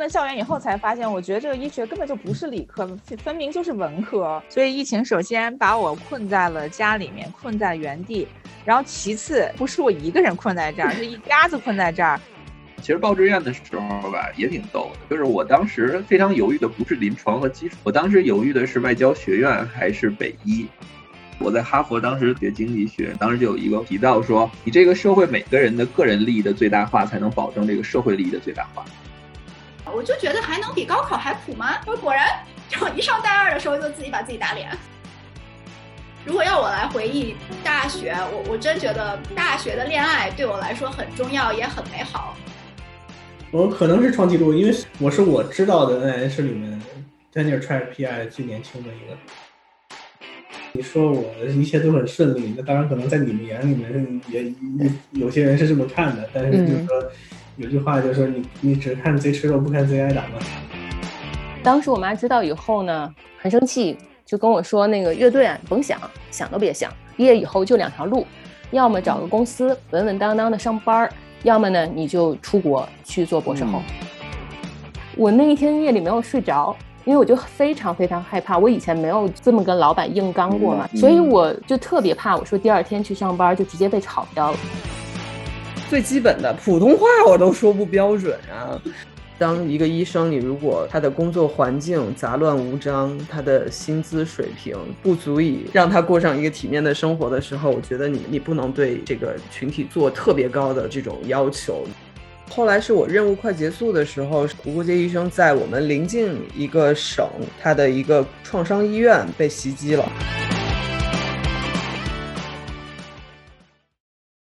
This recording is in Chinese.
了校园以后，才发现，我觉得这个医学根本就不是理科，分明就是文科。所以疫情首先把我困在了家里面，困在原地。然后其次，不是我一个人困在这儿，是一家子困在这儿。其实报志愿的时候吧，也挺逗的。就是我当时非常犹豫的不是临床和基础，我当时犹豫的是外交学院还是北医。我在哈佛当时学经济学，当时就有一个提到说，你这个社会每个人的个人利益的最大化，才能保证这个社会利益的最大化。我就觉得还能比高考还苦吗？我果然，就一上大二的时候就自己把自己打脸。如果要我来回忆大学，我我真觉得大学的恋爱对我来说很重要，也很美好。我可能是创纪录，因为我是我知道的 NH 里面 Daniel Try PI 最年轻的一个。你说我一切都很顺利，那当然可能在你们眼里面也有些人是这么看的，但是就是说有句话就是说你你只看贼吃肉不看贼挨打嘛。当时我妈知道以后呢，很生气，就跟我说那个乐队啊，甭想想都别想，毕业以后就两条路，要么找个公司稳稳当当的上班儿，要么呢你就出国去做博士后。我那一天夜里没有睡着。因为我就非常非常害怕，我以前没有这么跟老板硬刚过嘛，所以我就特别怕。我说第二天去上班就直接被炒掉了。最基本的普通话我都说不标准啊！当一个医生，你如果他的工作环境杂乱无章，他的薪资水平不足以让他过上一个体面的生活的时候，我觉得你你不能对这个群体做特别高的这种要求。后来是我任务快结束的时候，无国界医生在我们临近一个省，他的一个创伤医院被袭击了。